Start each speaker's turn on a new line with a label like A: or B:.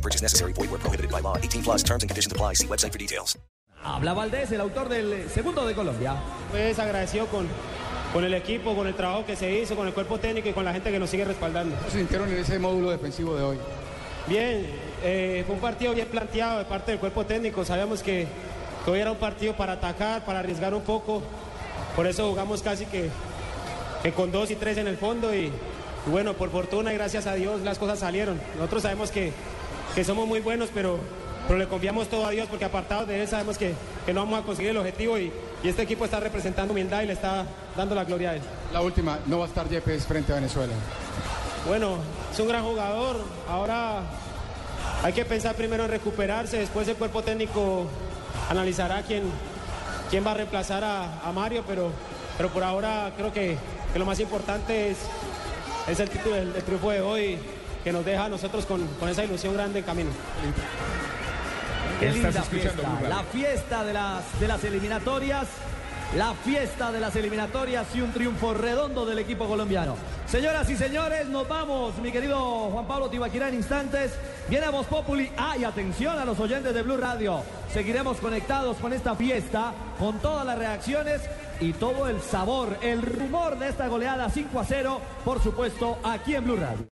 A: No purchase necessary. Void where prohibited by law. 18 plus terms and conditions apply. See website for details.
B: Habla Valdés, el autor del segundo de Colombia.
C: Pues agradecido con, con el equipo, con el trabajo que se hizo, con el cuerpo técnico y con la gente que nos sigue respaldando.
D: ¿Cómo se sintieron en ese módulo defensivo de hoy?
C: Bien, eh, fue un partido bien planteado de parte del cuerpo técnico. Sabíamos que, que hoy era un partido para atacar, para arriesgar un poco. Por eso jugamos casi que, que con dos y tres en el fondo y, y bueno, por fortuna y gracias a Dios las cosas salieron. Nosotros sabemos que, que somos muy buenos, pero, pero le confiamos todo a Dios porque apartados de él sabemos que, que no vamos a conseguir el objetivo y, y este equipo está representando humildad y le está dando la gloria a él.
D: La última, no va a estar Yepes frente a Venezuela.
C: Bueno, es un gran jugador. Ahora hay que pensar primero en recuperarse, después el cuerpo técnico analizará quién, quién va a reemplazar a, a Mario, pero, pero por ahora creo que, que lo más importante es, es el título del, del triunfo de hoy que nos deja a nosotros con, con esa ilusión grande en camino.
B: Qué
D: Estás
B: linda
D: escuchando
B: fiesta. La fiesta de las, de las eliminatorias. La fiesta de las eliminatorias y un triunfo redondo del equipo colombiano. Señoras y señores, nos vamos, mi querido Juan Pablo Tibaquirá, en instantes. Viene Voz Populi. Ah, y atención a los oyentes de Blue Radio. Seguiremos conectados con esta fiesta, con todas las reacciones y todo el sabor, el rumor de esta goleada 5 a 0, por supuesto, aquí en Blue Radio.